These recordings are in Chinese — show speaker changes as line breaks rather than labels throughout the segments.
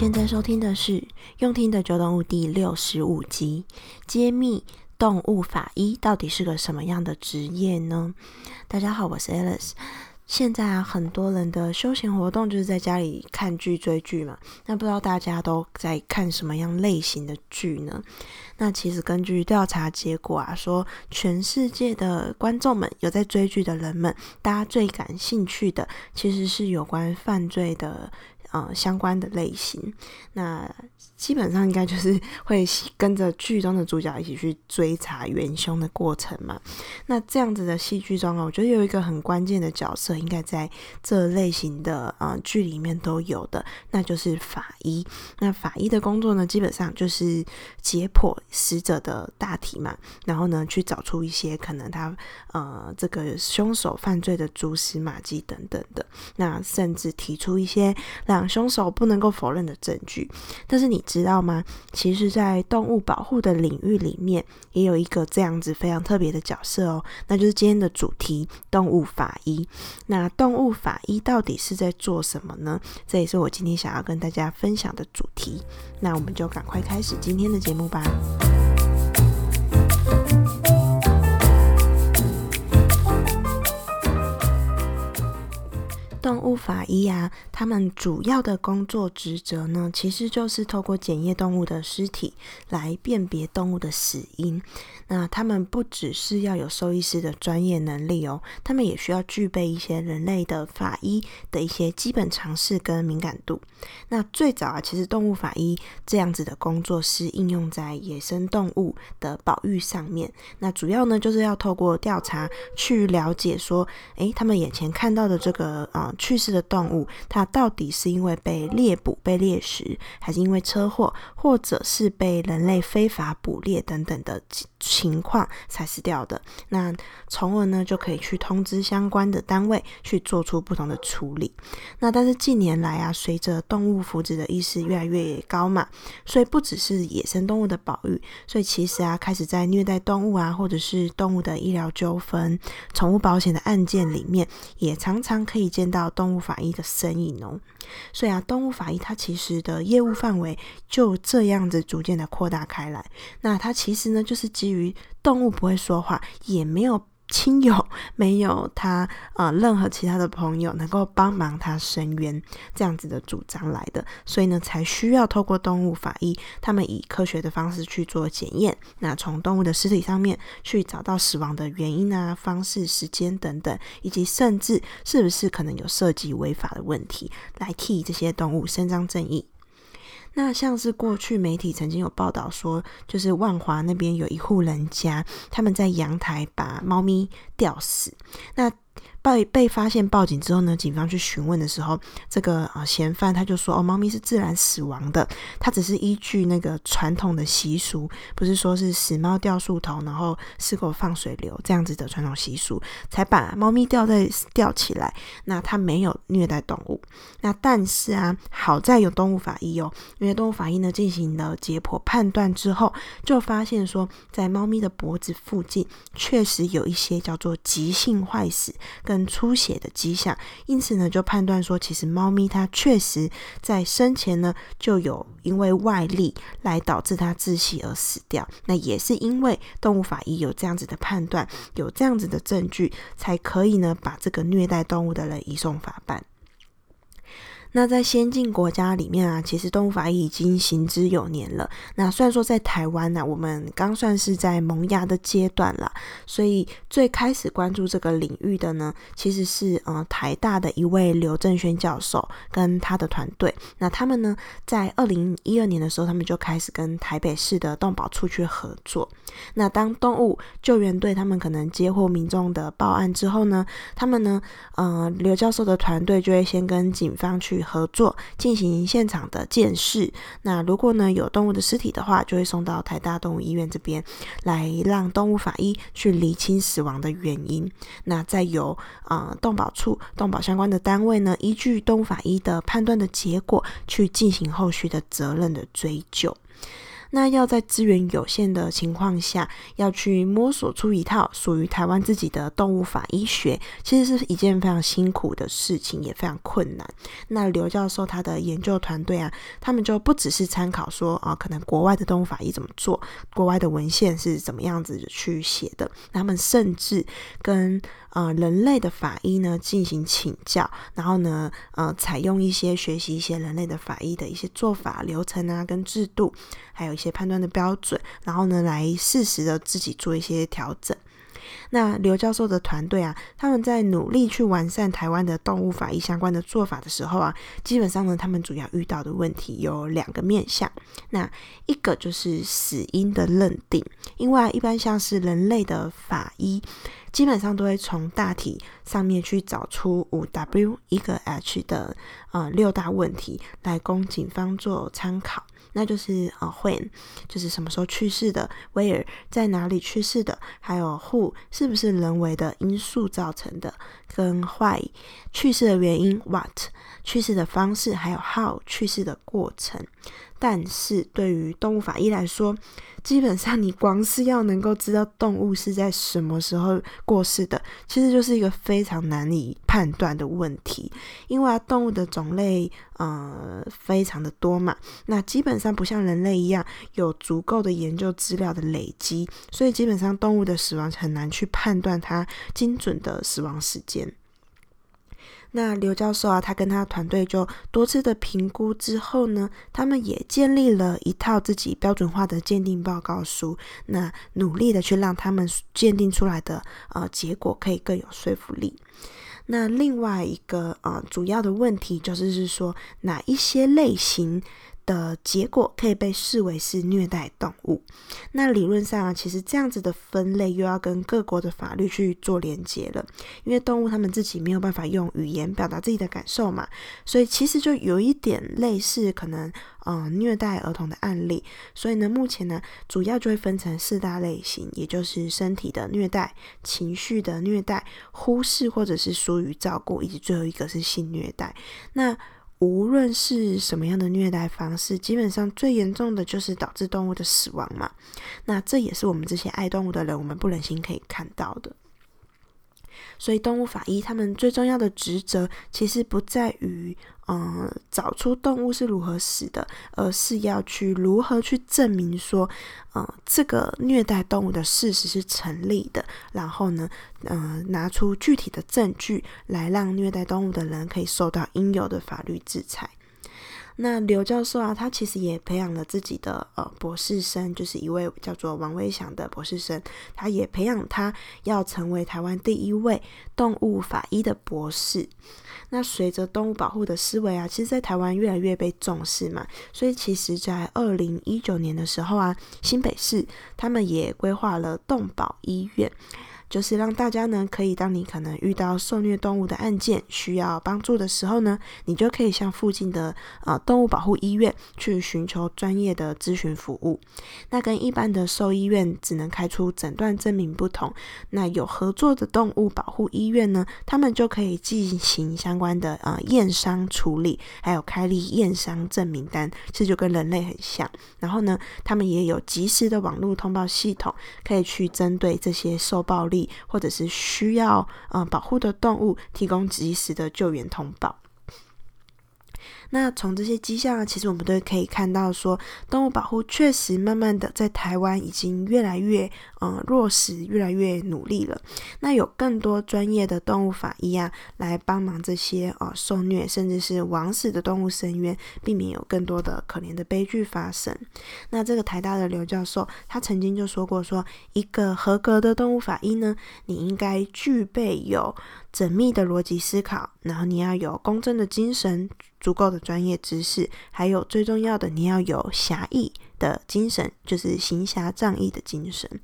现在收听的是《用听的九动物》第六十五集，揭秘动物法医到底是个什么样的职业呢？大家好，我是 Alice。现在啊，很多人的休闲活动就是在家里看剧、追剧嘛。那不知道大家都在看什么样类型的剧呢？那其实根据调查结果啊，说全世界的观众们有在追剧的人们，大家最感兴趣的其实是有关犯罪的。呃，相关的类型，那基本上应该就是会跟着剧中的主角一起去追查元凶的过程嘛。那这样子的戏剧中啊，我觉得有一个很关键的角色，应该在这类型的呃剧里面都有的，那就是法医。那法医的工作呢，基本上就是解剖死者的大体嘛，然后呢，去找出一些可能他呃这个凶手犯罪的蛛丝马迹等等的，那甚至提出一些让凶手不能够否认的证据，但是你知道吗？其实，在动物保护的领域里面，也有一个这样子非常特别的角色哦，那就是今天的主题——动物法医。那动物法医到底是在做什么呢？这也是我今天想要跟大家分享的主题。那我们就赶快开始今天的节目吧。动物法医啊，他们主要的工作职责呢，其实就是透过检验动物的尸体来辨别动物的死因。那他们不只是要有兽医师的专业能力哦，他们也需要具备一些人类的法医的一些基本常识跟敏感度。那最早啊，其实动物法医这样子的工作是应用在野生动物的保育上面。那主要呢，就是要透过调查去了解说，诶，他们眼前看到的这个啊。去世的动物，它到底是因为被猎捕、被猎食，还是因为车祸，或者是被人类非法捕猎等等的情况才死掉的？那从而呢，就可以去通知相关的单位去做出不同的处理。那但是近年来啊，随着动物福祉的意识越来越高嘛，所以不只是野生动物的保育，所以其实啊，开始在虐待动物啊，或者是动物的医疗纠纷、宠物保险的案件里面，也常常可以见到。动物法医的身影哦，所以啊，动物法医它其实的业务范围就这样子逐渐的扩大开来。那它其实呢，就是基于动物不会说话，也没有。亲友 没有他呃任何其他的朋友能够帮忙他伸冤这样子的主张来的，所以呢才需要透过动物法医，他们以科学的方式去做检验，那从动物的尸体上面去找到死亡的原因啊、方式、时间等等，以及甚至是不是可能有涉及违法的问题，来替这些动物伸张正义。那像是过去媒体曾经有报道说，就是万华那边有一户人家，他们在阳台把猫咪吊死。那被被发现报警之后呢，警方去询问的时候，这个呃嫌犯他就说：“哦，猫咪是自然死亡的，他只是依据那个传统的习俗，不是说是死猫吊树头，然后死狗放水流这样子的传统习俗，才把猫咪吊在吊起来。那他没有虐待动物。那但是啊，好在有动物法医哦，因为动物法医呢进行了解剖判断之后，就发现说，在猫咪的脖子附近确实有一些叫做急性坏死。”跟出血的迹象，因此呢，就判断说，其实猫咪它确实在生前呢就有因为外力来导致它窒息而死掉。那也是因为动物法医有这样子的判断，有这样子的证据，才可以呢把这个虐待动物的人移送法办。那在先进国家里面啊，其实动物法医已经行之有年了。那虽然说在台湾呢、我们刚算是在萌芽的阶段啦，所以最开始关注这个领域的呢，其实是呃台大的一位刘正轩教授跟他的团队。那他们呢，在二零一二年的时候，他们就开始跟台北市的动保处去合作。那当动物救援队他们可能接获民众的报案之后呢，他们呢，呃刘教授的团队就会先跟警方去。合作进行现场的鉴识。那如果呢有动物的尸体的话，就会送到台大动物医院这边来，让动物法医去厘清死亡的原因。那再由啊、动保处、动保相关的单位呢，依据动物法医的判断的结果，去进行后续的责任的追究。那要在资源有限的情况下，要去摸索出一套属于台湾自己的动物法医学，其实是一件非常辛苦的事情，也非常困难。那刘教授他的研究团队啊，他们就不只是参考说啊，可能国外的动物法医怎么做，国外的文献是怎么样子去写的，他们甚至跟呃人类的法医呢进行请教，然后呢，呃，采用一些学习一些人类的法医的一些做法、流程啊，跟制度，还有一些判断的标准，然后呢，来适时的自己做一些调整。那刘教授的团队啊，他们在努力去完善台湾的动物法医相关的做法的时候啊，基本上呢，他们主要遇到的问题有两个面向。那一个就是死因的认定，因为一般像是人类的法医，基本上都会从大体上面去找出五 W 一个 H 的呃六大问题，来供警方做参考。那就是呃，when 就是什么时候去世的，where 在哪里去世的，还有 who 是不是人为的因素造成的，跟 why 去世的原因，what 去世的方式，还有 how 去世的过程。但是对于动物法医来说，基本上你光是要能够知道动物是在什么时候过世的，其实就是一个非常难以判断的问题。因为啊，动物的种类呃非常的多嘛，那基本上不像人类一样有足够的研究资料的累积，所以基本上动物的死亡很难去判断它精准的死亡时间。那刘教授啊，他跟他团队就多次的评估之后呢，他们也建立了一套自己标准化的鉴定报告书，那努力的去让他们鉴定出来的呃结果可以更有说服力。那另外一个呃主要的问题就是是说哪一些类型的结果可以被视为是虐待动物。那理论上啊，其实这样子的分类又要跟各国的法律去做连接了，因为动物他们自己没有办法用语言表达自己的感受嘛，所以其实就有一点类似可能嗯、呃、虐待儿童的案例。所以呢，目前呢主要就会分成四大类型，也就是身体的虐待、情绪的虐待、忽视或者是疏于照顾，以及最后一个是性虐待。那无论是什么样的虐待方式，基本上最严重的就是导致动物的死亡嘛。那这也是我们这些爱动物的人，我们不忍心可以看到的。所以，动物法医他们最重要的职责，其实不在于。嗯，找出动物是如何死的，而是要去如何去证明说，嗯，这个虐待动物的事实是成立的。然后呢，嗯，拿出具体的证据来让虐待动物的人可以受到应有的法律制裁。那刘教授啊，他其实也培养了自己的呃博士生，就是一位叫做王威祥的博士生，他也培养他要成为台湾第一位动物法医的博士。那随着动物保护的思维啊，其实在台湾越来越被重视嘛，所以其实在二零一九年的时候啊，新北市他们也规划了动保医院。就是让大家呢，可以当你可能遇到受虐动物的案件需要帮助的时候呢，你就可以向附近的呃动物保护医院去寻求专业的咨询服务。那跟一般的兽医院只能开出诊断证明不同，那有合作的动物保护医院呢，他们就可以进行相关的呃验伤处理，还有开立验伤证明单，这就跟人类很像。然后呢，他们也有及时的网络通报系统，可以去针对这些受暴力。或者是需要呃保护的动物，提供及时的救援通报。那从这些迹象啊，其实我们都可以看到说，动物保护确实慢慢的在台湾已经越来越呃落实，越来越努力了。那有更多专业的动物法医啊，来帮忙这些呃受虐甚至是枉死的动物伸冤，避免有更多的可怜的悲剧发生。那这个台大的刘教授，他曾经就说过，说一个合格的动物法医呢，你应该具备有缜密的逻辑思考，然后你要有公正的精神，足够的专业知识，还有最重要的，你要有侠义的精神，就是行侠仗义的精神。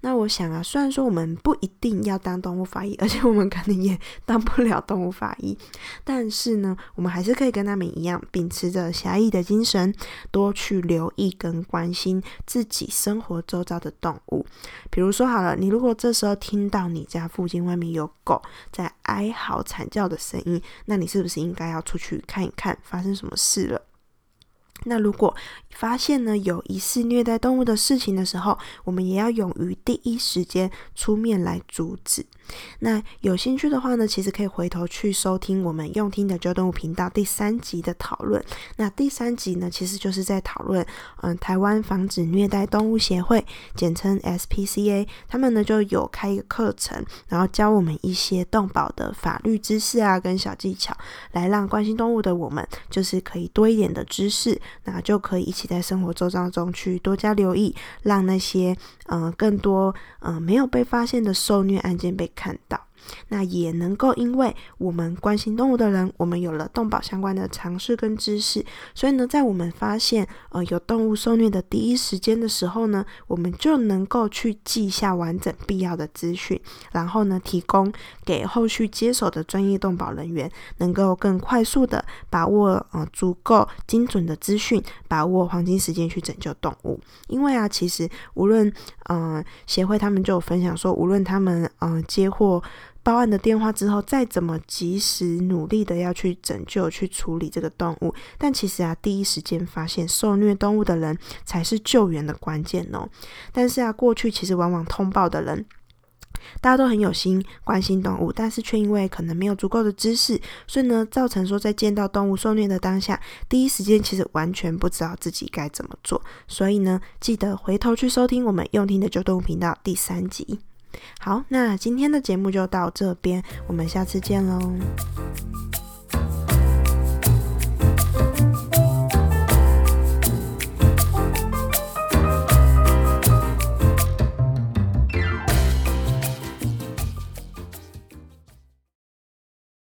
那我想啊，虽然说我们不一定要当动物法医，而且我们可能也 当不了动物法医，但是呢，我们还是可以跟他们一样，秉持着侠义的精神，多去留意跟关心自己生活周遭的动物。比如说好了，你如果这时候听到你家附近外面有狗在哀嚎惨叫的声音，那你是不是应该要出去看一看，发生什么事了？那如果发现呢有疑似虐待动物的事情的时候，我们也要勇于第一时间出面来阻止。那有兴趣的话呢，其实可以回头去收听我们用听的救动物频道第三集的讨论。那第三集呢，其实就是在讨论，嗯，台湾防止虐待动物协会，简称 SPCA，他们呢就有开一个课程，然后教我们一些动保的法律知识啊，跟小技巧，来让关心动物的我们，就是可以多一点的知识，那就可以一起在生活周遭中去多加留意，让那些嗯更多嗯没有被发现的受虐案件被看到。那也能够，因为我们关心动物的人，我们有了动保相关的常识跟知识，所以呢，在我们发现呃有动物受虐的第一时间的时候呢，我们就能够去记下完整必要的资讯，然后呢，提供给后续接手的专业动保人员，能够更快速的把握呃足够精准的资讯，把握黄金时间去拯救动物。因为啊，其实无论呃协会他们就有分享说，无论他们呃接获。报案的电话之后，再怎么及时努力的要去拯救、去处理这个动物，但其实啊，第一时间发现受虐动物的人才是救援的关键哦。但是啊，过去其实往往通报的人，大家都很有心关心动物，但是却因为可能没有足够的知识，所以呢，造成说在见到动物受虐的当下，第一时间其实完全不知道自己该怎么做。所以呢，记得回头去收听我们用听的救动物频道第三集。好，那今天的节目就到这边，我们下次见喽。